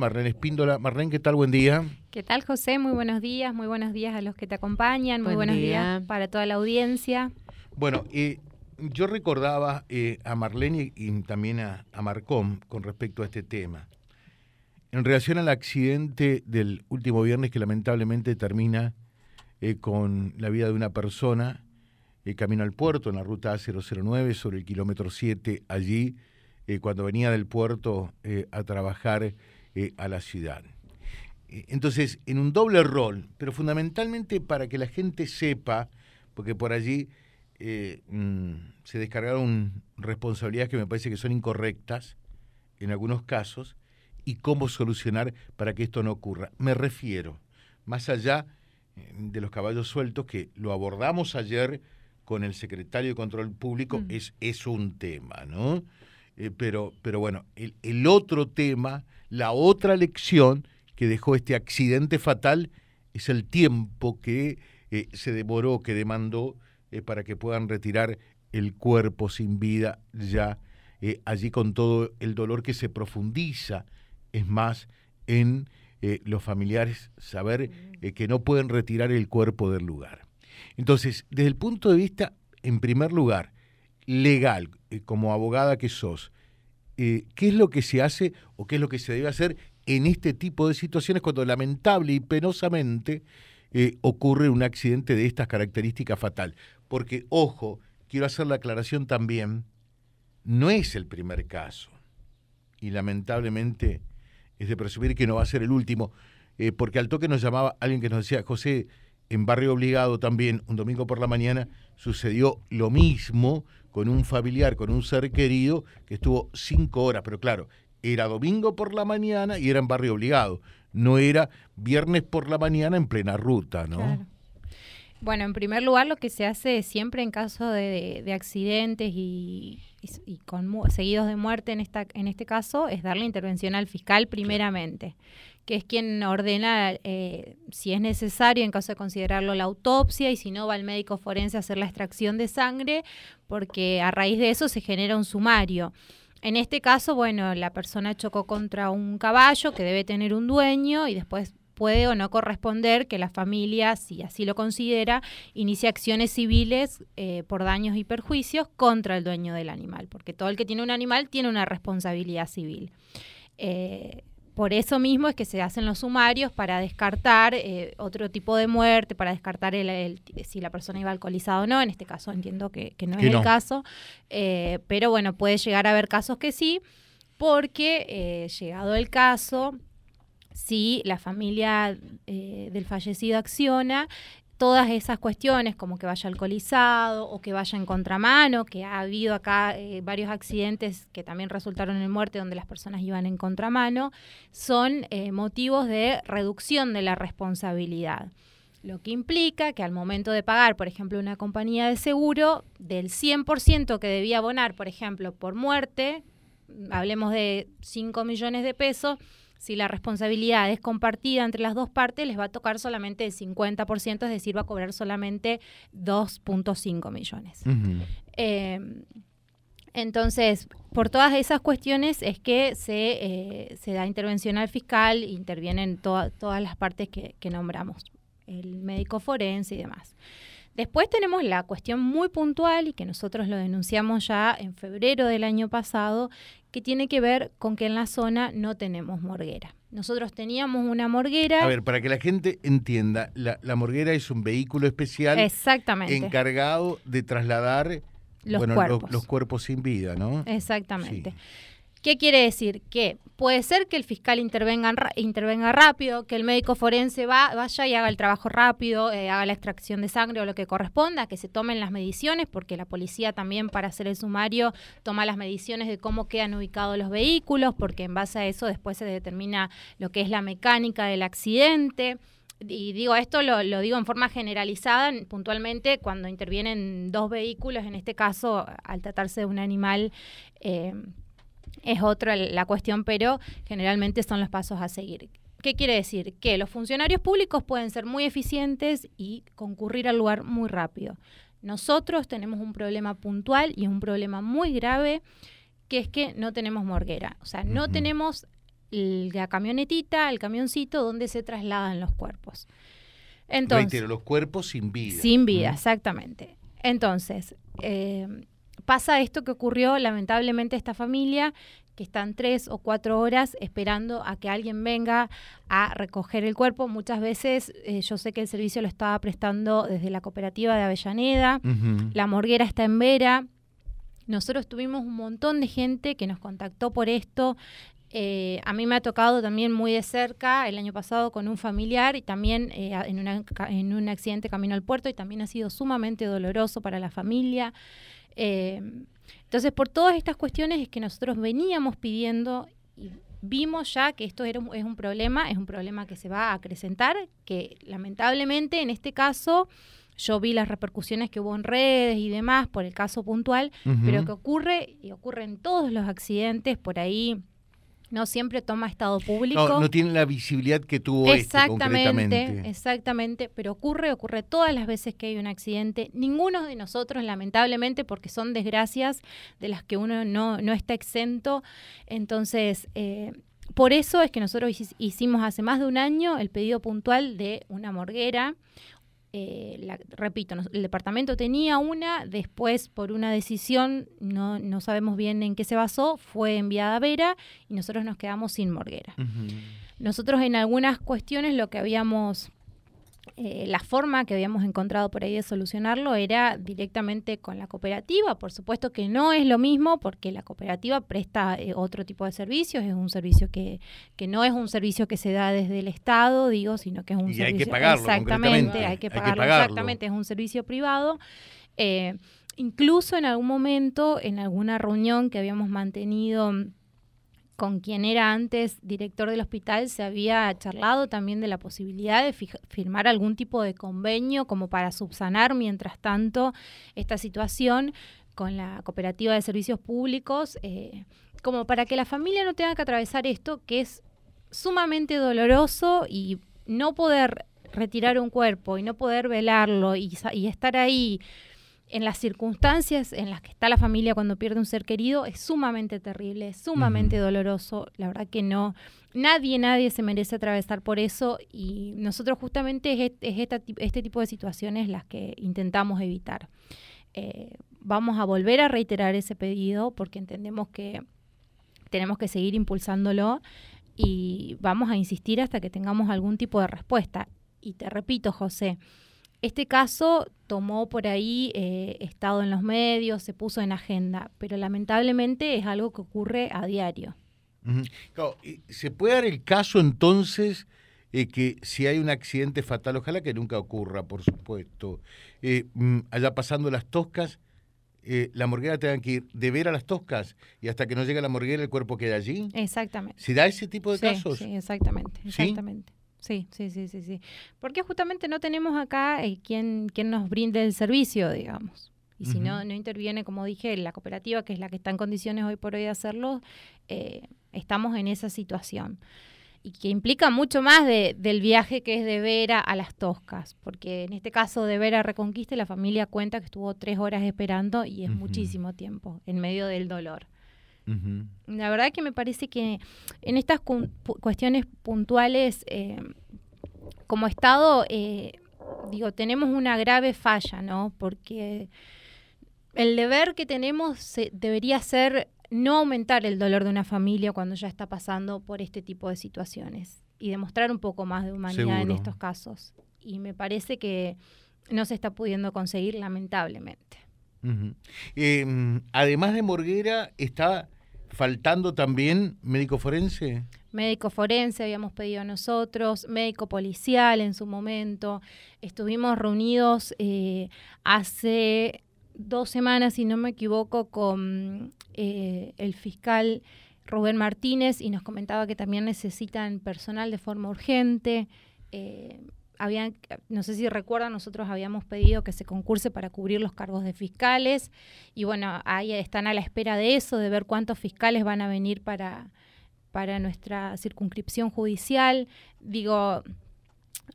Marlene Espíndola. Marlene, ¿qué tal? Buen día. ¿Qué tal, José? Muy buenos días. Muy buenos días a los que te acompañan. Muy Buen buenos día. días para toda la audiencia. Bueno, eh, yo recordaba eh, a Marlene y, y también a, a Marcón con respecto a este tema. En relación al accidente del último viernes que lamentablemente termina eh, con la vida de una persona eh, camino al puerto en la ruta A009 sobre el kilómetro 7 allí, eh, cuando venía del puerto eh, a trabajar eh, a la ciudad. Eh, Entonces, en un doble rol, pero fundamentalmente para que la gente sepa, porque por allí eh, mm, se descargaron responsabilidades que me parece que son incorrectas en algunos casos, y cómo solucionar para que esto no ocurra. Me refiero, más allá de los caballos sueltos, que lo abordamos ayer con el secretario de Control Público, Mm. es, es un tema, ¿no? Eh, pero, pero bueno, el, el otro tema, la otra lección que dejó este accidente fatal es el tiempo que eh, se demoró, que demandó eh, para que puedan retirar el cuerpo sin vida ya allí con todo el dolor que se profundiza, es más, en los familiares saber que no pueden retirar el cuerpo del lugar. Entonces, desde el punto de vista, en primer lugar, legal, como abogada que sos, eh, ¿qué es lo que se hace o qué es lo que se debe hacer en este tipo de situaciones cuando lamentable y penosamente eh, ocurre un accidente de estas características fatal? Porque, ojo, quiero hacer la aclaración también, no es el primer caso y lamentablemente es de presumir que no va a ser el último, eh, porque al toque nos llamaba alguien que nos decía, José, en Barrio Obligado también, un domingo por la mañana, sucedió lo mismo con un familiar, con un ser querido, que estuvo cinco horas, pero claro, era domingo por la mañana y era en Barrio Obligado, no era viernes por la mañana en plena ruta, ¿no? Bueno, en primer lugar, lo que se hace siempre en caso de, de- de accidentes y, y- y con mu- seguidos de muerte en, esta, en este caso es darle intervención al fiscal primeramente, que es quien ordena eh, si es necesario, en caso de considerarlo, la autopsia y si no va al médico forense a hacer la extracción de sangre, porque a raíz de eso se genera un sumario. En este caso, bueno, la persona chocó contra un caballo que debe tener un dueño y después puede o no corresponder que la familia, si así lo considera, inicie acciones civiles eh, por daños y perjuicios contra el dueño del animal, porque todo el que tiene un animal tiene una responsabilidad civil. Eh, por eso mismo es que se hacen los sumarios para descartar eh, otro tipo de muerte, para descartar el, el- si la persona iba alcoholizada o no. En este caso entiendo que, que no Que es no. el caso, eh, pero bueno, puede llegar a haber casos que sí, porque eh, llegado el caso, si la familia eh, del fallecido acciona, todas esas cuestiones, como que vaya alcoholizado o que vaya en contramano, que ha habido acá eh, varios accidentes que también resultaron en muerte donde las personas iban en contramano, son eh, motivos de reducción de la responsabilidad. Lo que implica que al momento de pagar, por ejemplo, una compañía de seguro, del 100% que debía abonar, por ejemplo, por muerte, hablemos de 5 millones de pesos, si la responsabilidad es compartida entre las dos partes, les va a tocar solamente el 50%, es decir, va a cobrar solamente 2.5 millones. Eh, entonces, por todas esas cuestiones es que se, eh, se da intervención al fiscal, intervienen toda- todas las partes que, que nombramos, el médico forense y demás. Después tenemos la cuestión muy puntual y que nosotros lo denunciamos ya en febrero del año pasado, que tiene que ver con que en la zona no tenemos morguera. Nosotros teníamos una morguera. A ver, para que la gente entienda, la, la morguera es un vehículo especial exactamente. encargado de trasladar Los bueno, cuerpos. los cuerpos sin vida, ¿no? Exactamente. Sí. ¿Qué quiere decir? Que puede ser que el fiscal intervenga, intervenga rápido, que el médico forense va, vaya y haga el trabajo rápido, eh, haga la extracción de sangre o lo que corresponda, que se tomen las mediciones, porque la policía también para hacer el sumario toma las mediciones de cómo quedan ubicados los vehículos, porque en base a eso después se determina lo que es la mecánica del accidente. Y digo esto, lo, lo digo en forma generalizada, en- puntualmente cuando intervienen dos vehículos, en este caso, al tratarse de un animal, eh, es otra la cuestión, pero generalmente son los pasos a seguir. ¿Qué quiere decir? Que los funcionarios públicos pueden ser muy eficientes y concurrir al lugar muy rápido. Nosotros tenemos un problema puntual y un problema muy grave, que es que no tenemos morguera. O sea, no tenemos la camionetita, el camioncito donde se trasladan los cuerpos. Entonces, los cuerpos sin vida. Sin vida, exactamente. Entonces, eh, pasa esto que ocurrió lamentablemente a esta familia, que están tres o cuatro horas esperando a que alguien venga a recoger el cuerpo. Muchas veces eh, yo sé que el servicio lo estaba prestando desde la cooperativa de Avellaneda, la morguera está en Vera. Nosotros tuvimos un montón de gente que nos contactó por esto. Eh, a mí me ha tocado también muy de cerca el año pasado con un familiar y también eh, en, en, un accidente camino al puerto y también ha sido sumamente doloroso para la familia. Entonces, por todas estas cuestiones es que nosotros veníamos pidiendo y vimos ya que esto era es un problema, es un problema que se va a acrecentar, que lamentablemente en este caso yo vi las repercusiones que hubo en redes y demás por el caso puntual, pero que ocurre y ocurre en todos los accidentes, por ahí no siempre toma estado público. No, no tiene la visibilidad que tuvo este exactamente, Exactamente, pero ocurre, ocurre todas las veces que hay un accidente. Ninguno de nosotros, lamentablemente, porque son desgracias de las que uno no, no está exento. Entonces, eh, por eso es que nosotros hicimos hace más de un año el pedido puntual de una morguera, eh, repito, el departamento tenía una, después por una decisión, no, no, sabemos bien en qué se basó, fue enviada a Vera y nosotros nos quedamos sin morguera. Nosotros en algunas cuestiones lo que habíamos eh, la forma que habíamos encontrado por ahí de solucionarlo era directamente con la cooperativa. Por supuesto que no es lo mismo porque la cooperativa presta eh, otro tipo de servicios, es un servicio que, que no es un servicio que se da desde el Estado, digo, sino que es un y servicio... Hay que pagarlo, exactamente, hay que pagarlo, exactamente, es un servicio privado. Eh, incluso en algún momento, en alguna reunión que habíamos mantenido con quien era antes director del hospital se había charlado también de la posibilidad de firmar algún tipo de convenio como para subsanar mientras tanto esta situación con la cooperativa de servicios públicos, eh, como para que la familia no tenga que atravesar esto que es sumamente doloroso y no poder retirar un cuerpo y no poder velarlo y, y estar ahí en las circunstancias en las que está la familia cuando pierde un ser querido es sumamente terrible, es sumamente doloroso. La verdad que no, nadie, nadie se merece atravesar por eso y nosotros justamente es, este tipo de situaciones las que intentamos evitar. Eh, vamos a volver a reiterar ese pedido porque entendemos que tenemos que seguir impulsándolo y vamos a insistir hasta que tengamos algún tipo de respuesta. Y te repito, José, este caso tomó por ahí eh, estado en los medios, se puso en agenda, pero lamentablemente es algo que ocurre a diario. ¿Se puede dar el caso entonces eh, que si hay un accidente fatal, ojalá que nunca ocurra, por supuesto, eh, mm, allá pasando las toscas, la morguera tenga que ir de ver a las toscas y hasta que no llegue la morguera el cuerpo queda allí? Exactamente. ¿Se da ese tipo de casos? Sí, exactamente, exactamente. Sí, sí, sí, sí, sí. Porque justamente no tenemos acá eh, quien, quien nos brinde el servicio, digamos. Y si no, no interviene, como dije, la cooperativa, que es la que está en condiciones hoy por hoy de hacerlo, eh, estamos en esa situación. Y que implica mucho más de, del viaje que es de Vera a las Toscas, porque en este caso de Vera a Reconquista la familia cuenta que estuvo tres horas esperando y es muchísimo tiempo en medio del dolor. La verdad que me parece que en estas cuestiones puntuales, eh, como Estado, eh, digo, tenemos una grave falla, ¿no? Porque el deber que tenemos debería ser no aumentar el dolor de una familia cuando ya está pasando por este tipo de situaciones y demostrar un poco más de humanidad en estos casos. Y me parece que no se está pudiendo conseguir, lamentablemente. Em, además de Morguera, está faltando también médico forense. Médico forense habíamos pedido nosotros, médico policial en su momento. Estuvimos reunidos eh, hace dos semanas, si no me equivoco, con eh, el fiscal Rubén Martínez y nos comentaba que también necesitan personal de forma urgente. Eh, habían, no sé si recuerdan, nosotros habíamos pedido que se concurse para cubrir los cargos de fiscales y bueno, ahí están a la espera de eso, de ver cuántos fiscales van a venir para, para nuestra circunscripción judicial. Digo,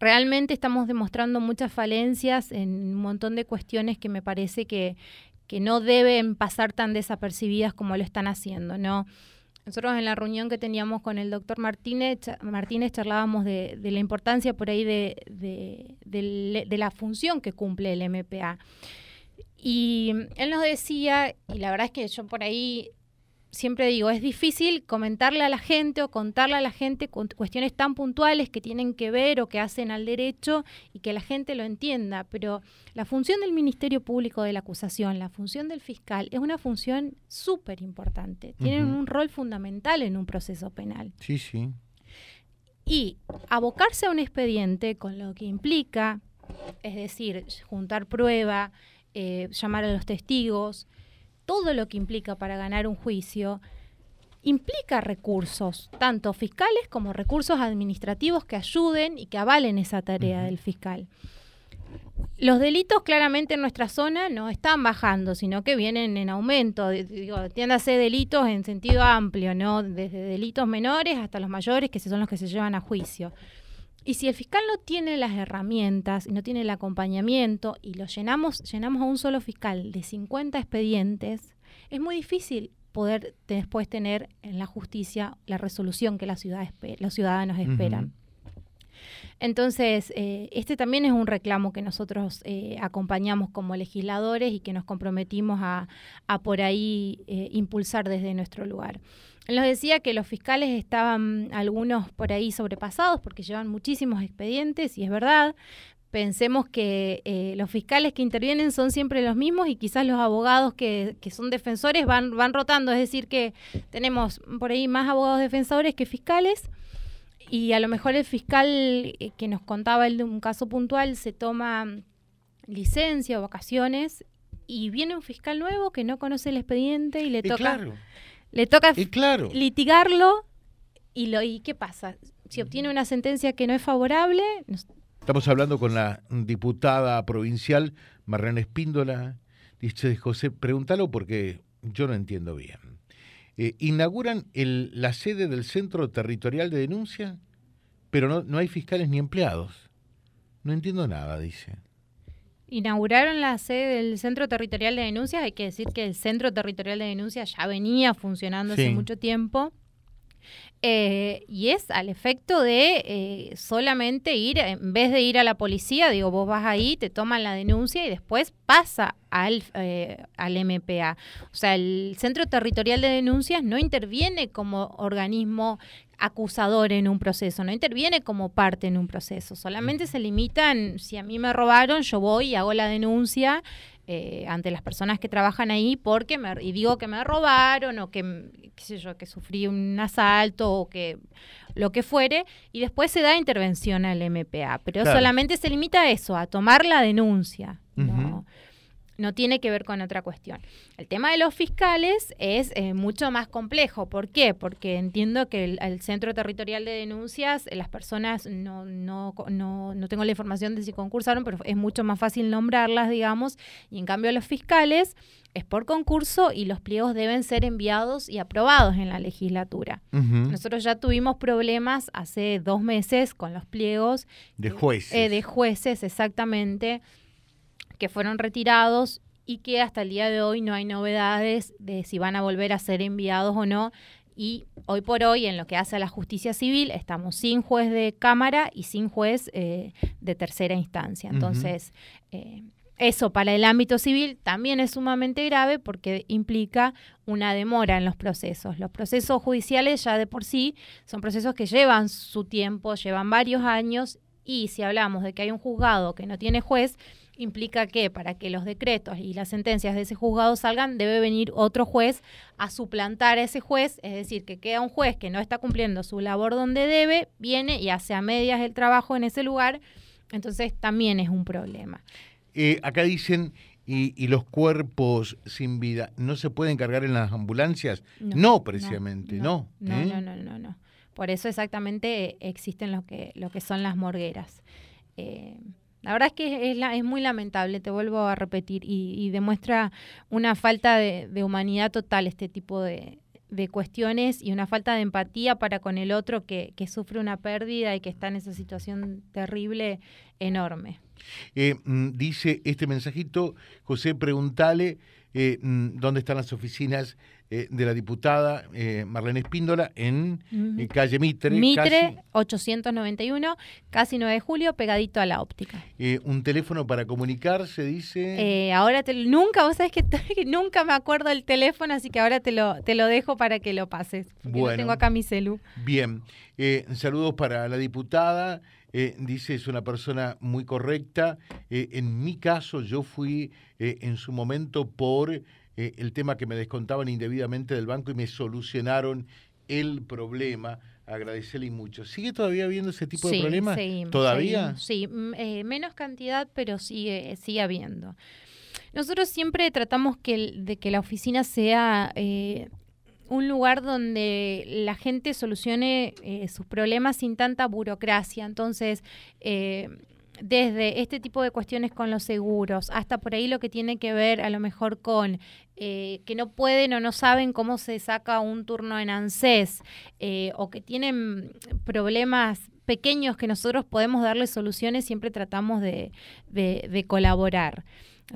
realmente estamos demostrando muchas falencias en un montón de cuestiones que me parece que, que no deben pasar tan desapercibidas como lo están haciendo, ¿no? Nosotros en la reunión que teníamos con el doctor Martínez, Martínez charlábamos de, la importancia por ahí de, de, la función que cumple el MPA. Y él nos decía, y la verdad es que yo por ahí siempre digo, es difícil comentarle a la gente o contarle a la gente cuestiones tan puntuales que tienen que ver o que hacen al derecho y que la gente lo entienda, pero la función del Ministerio Público de la acusación, la función del fiscal, es una función súper importante. Tienen un rol fundamental en un proceso penal. Sí, sí. Y abocarse a un expediente con lo que implica, es decir, juntar prueba, eh, llamar a los testigos, todo lo que implica para ganar un juicio, implica recursos, tanto fiscales como recursos administrativos que ayuden y que avalen esa tarea del fiscal. Los delitos claramente en nuestra zona no están bajando, sino que vienen en aumento. Digo, entiéndase delitos en sentido amplio, ¿no? Desde delitos menores hasta los mayores, que son los que se llevan a juicio. Y si el fiscal no tiene las herramientas no tiene el acompañamiento y lo llenamos, llenamos a un solo fiscal de 50 expedientes, es muy difícil poder después tener en la justicia la resolución que la ciudad los ciudadanos esperan. Entonces, eh, este también es un reclamo que nosotros eh, acompañamos como legisladores y que nos comprometimos a, por ahí eh, impulsar desde nuestro lugar. Nos decía que los fiscales estaban algunos por ahí sobrepasados porque llevan muchísimos expedientes y es verdad. Pensemos que eh, los fiscales que intervienen son siempre los mismos y quizás los abogados que, que, son defensores van, van rotando, es decir, que tenemos por ahí más abogados defensores que fiscales y a lo mejor el fiscal eh, que nos contaba el de un caso puntual se toma licencia o vacaciones y viene un fiscal nuevo que no conoce el expediente y le toca le toca litigarlo y, lo, ¿y qué pasa? Si obtiene una sentencia que no es favorable... Estamos hablando con la diputada provincial Marlene Espíndola. Dice José, pregúntalo porque yo no entiendo bien. Eh, inauguran el, la sede del Centro Territorial de Denuncia, pero no, no hay fiscales ni empleados. No entiendo nada, dice inauguraron la sede del Centro Territorial de Denuncias. Hay que decir que el Centro Territorial de Denuncias ya venía funcionando hace mucho tiempo. Eh, y es al efecto de eh, solamente ir, en vez de ir a la policía, digo, vos vas ahí, te toman la denuncia y después pasa al, eh, al MPA. O sea, el Centro Territorial de Denuncias no interviene como organismo acusador en un proceso, no interviene como parte en un proceso, solamente se limitan, si a mí me robaron, yo voy y hago la denuncia eh, ante las personas que trabajan ahí porque me, y digo que me robaron o que, qué sé yo, que sufrí un asalto o que lo que fuere, y después se da intervención al MPA, pero solamente se limita a eso, a tomar la denuncia. ¿no? No tiene que ver con otra cuestión. El tema de los fiscales es eh, mucho más complejo. ¿Por qué? Porque entiendo que el, Centro Territorial de Denuncias, eh, las personas, no, no, no, no tengo la información de si concursaron, pero es mucho más fácil nombrarlas, digamos, y en cambio los fiscales es por concurso y los pliegos deben ser enviados y aprobados en la legislatura. Nosotros ya tuvimos problemas hace dos meses con los pliegos. De jueces. Eh, de jueces, exactamente que fueron retirados y que hasta el día de hoy no hay novedades de si van a volver a ser enviados o no. Y hoy por hoy, en lo que hace a la justicia civil, estamos sin juez de cámara y sin juez eh, de tercera instancia. Entonces, eh, eso para el ámbito civil también es sumamente grave porque implica una demora en los procesos. Los procesos judiciales ya de por sí son procesos que llevan su tiempo, llevan varios años y si hablamos de que hay un juzgado que no tiene juez, implica que para que los decretos y las sentencias de ese juzgado salgan, debe venir otro juez a suplantar a ese juez, es decir, que queda un juez que no está cumpliendo su labor donde debe, viene y hace a medias el trabajo en ese lugar, entonces también es un problema. Eh, acá dicen, y, los cuerpos sin vida no se pueden cargar en las ambulancias? No, precisamente, no. No, no, no, no, no, Por eso exactamente existen lo que, lo que son las morgueras. Eh, la verdad es que es, muy lamentable, te vuelvo a repetir, y, demuestra una falta de, humanidad total este tipo de, cuestiones y una falta de empatía para con el otro que, sufre una pérdida y que está en esa situación terrible enorme. Eh, mm, dice este mensajito, José, preguntale eh, mm, dónde están las oficinas eh, de la diputada eh, Marlene Espíndola en calle Mitre. Mitre 891, casi 9 de julio, pegadito a la óptica. eh, un teléfono para comunicarse, dice. Ahora te, nunca, vos sabés que, que nunca me acuerdo del teléfono, así que ahora te lo, te lo dejo para que lo pases. Bueno. no tengo acá mi celu. Bien, saludos para la diputada. eh, dice, es una persona muy correcta. Eh, en mi caso, yo fui eh, en su momento por eh, el tema que me descontaban indebidamente del banco y me solucionaron el problema. Agradecerle mucho. ¿Sigue todavía habiendo ese tipo de problemas? seguimos, ¿Todavía? seguimos. sí, mm, eh, menos cantidad, pero sigue, sigue habiendo. Nosotros siempre tratamos que, el- de que la oficina sea eh, un lugar donde la gente solucione eh, sus problemas sin tanta burocracia. Entonces, eh, desde este tipo de cuestiones con los seguros, hasta por ahí lo que tiene que ver a lo mejor con eh, que no pueden o no saben cómo se saca un turno en ANSES, eh, o que tienen problemas pequeños que nosotros podemos darles soluciones, siempre tratamos de, colaborar.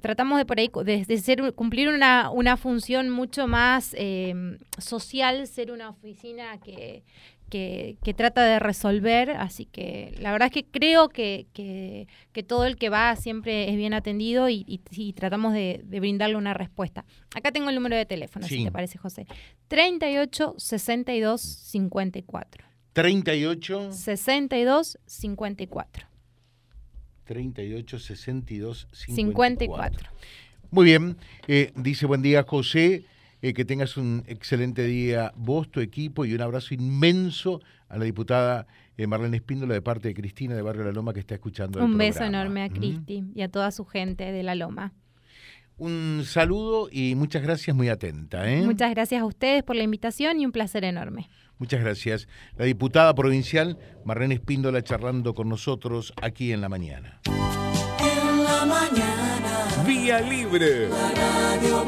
Tratamos de por ahí de, cumplir una, una función mucho más eh, social, ser una oficina que, que, que trata de resolver, así que la verdad es que creo que, que, que todo el que va siempre es bien atendido y, y- y tratamos de, de brindarle una respuesta. Acá tengo el número de teléfono, Sí. si te parece, José. 38 62 54. 38 62 54. 38 62 54. 54. Muy bien, eh, dice buen día José, eh, que tengas un excelente día vos, tu equipo y un abrazo inmenso a la diputada eh, Marlene Espíndola de parte de Cristina de Barrio La Loma que está escuchando el Un beso programa. enorme a ¿Mm? Cristi y a toda su gente de La Loma. Un saludo y muchas gracias, muy atenta. ¿eh? Muchas gracias a ustedes por la invitación y un placer enorme. Muchas gracias. La diputada provincial Marlene Espíndola charlando con nosotros aquí en la mañana. En la mañana, Vía Libre. la radio